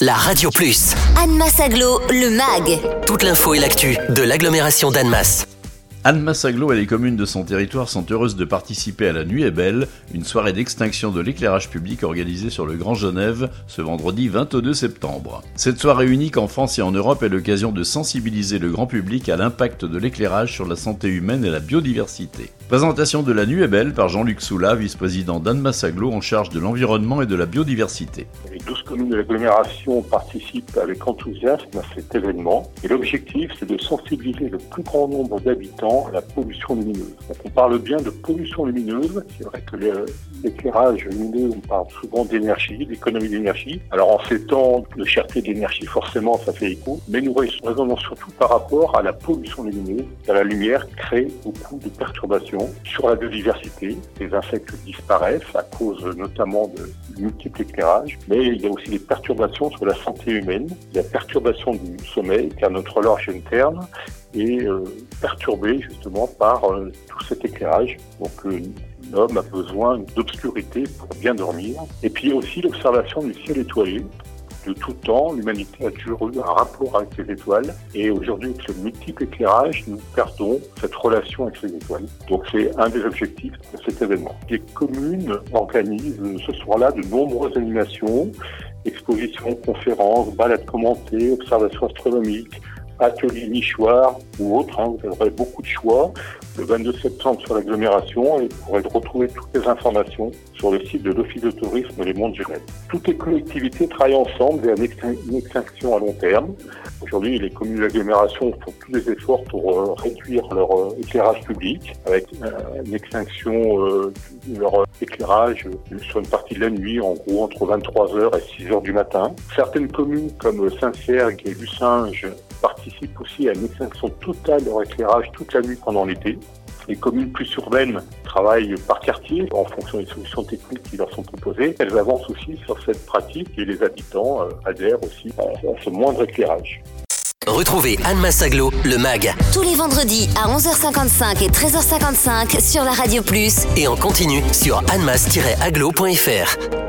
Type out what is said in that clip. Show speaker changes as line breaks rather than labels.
la Radio Plus.
Annemasse Aglo, le MAG.
Toute l'info et l'actu de l'agglomération d'Annemasse.
Annemasse Aglo et les communes de son territoire sont heureuses de participer à la Nuit est belle, une soirée d'extinction de l'éclairage public organisée sur le Grand Genève ce vendredi 22 septembre. Cette soirée unique en France et en Europe est l'occasion de sensibiliser le grand public à l'impact de l'éclairage sur la santé humaine et la biodiversité. Présentation de la Nuit belle par Jean-Luc Soula, vice-président d'Annemasse Aglo en charge de l'environnement et de la biodiversité.
Les 12 communes de l'agglomération participent avec enthousiasme à cet événement et l'objectif c'est de sensibiliser le plus grand nombre d'habitants la pollution lumineuse. on parle bien de pollution lumineuse. C'est vrai que l'éclairage lumineux, on parle souvent d'énergie, d'économie d'énergie. Alors en ces temps de cherté d'énergie, forcément, ça fait écho. Mais nous raisonnons surtout par rapport à la pollution lumineuse. La lumière crée beaucoup de perturbations sur la biodiversité. Les insectes disparaissent à cause notamment de multiples éclairages. Mais il y a aussi des perturbations sur la santé humaine. Il y a perturbation du sommeil, car notre horloge interne est euh, perturbé justement par euh, tout cet éclairage. Donc euh, l'homme a besoin d'obscurité pour bien dormir. Et puis aussi l'observation du ciel étoilé. De tout temps, l'humanité a toujours eu un rapport avec les étoiles. Et aujourd'hui, avec ce multiple éclairage, nous perdons cette relation avec les étoiles. Donc c'est un des objectifs de cet événement. Les communes organisent ce soir-là de nombreuses animations, expositions, conférences, balades commentées, observations astronomiques, atelier nichoir ou autre. Hein, vous aurez beaucoup de choix le 22 septembre sur l'agglomération et vous pourrez retrouver toutes les informations sur le site de l'Office de tourisme Les Monts de Genève. Toutes les collectivités travaillent ensemble vers une extinction à long terme. Aujourd'hui, les communes de l'agglomération font tous les efforts pour euh, réduire leur euh, éclairage public avec euh, une extinction de leur éclairage sur une partie de la nuit, en gros entre 23h et 6h du matin. Certaines communes comme Saint-Ciergue et Lucinge participent aussi à une extinction totale de leur éclairage toute la nuit pendant l'été. Les communes plus urbaines travaillent par quartier en fonction des solutions techniques qui leur sont proposées. Elles avancent aussi sur cette pratique et les habitants euh, adhèrent aussi à, ce moindre éclairage.
Retrouvez Anne Massaglo, le MAG.
Tous les vendredis à 11h55 et 13h55 sur la Radio Plus.
Et en continu sur annemass-aglo.fr.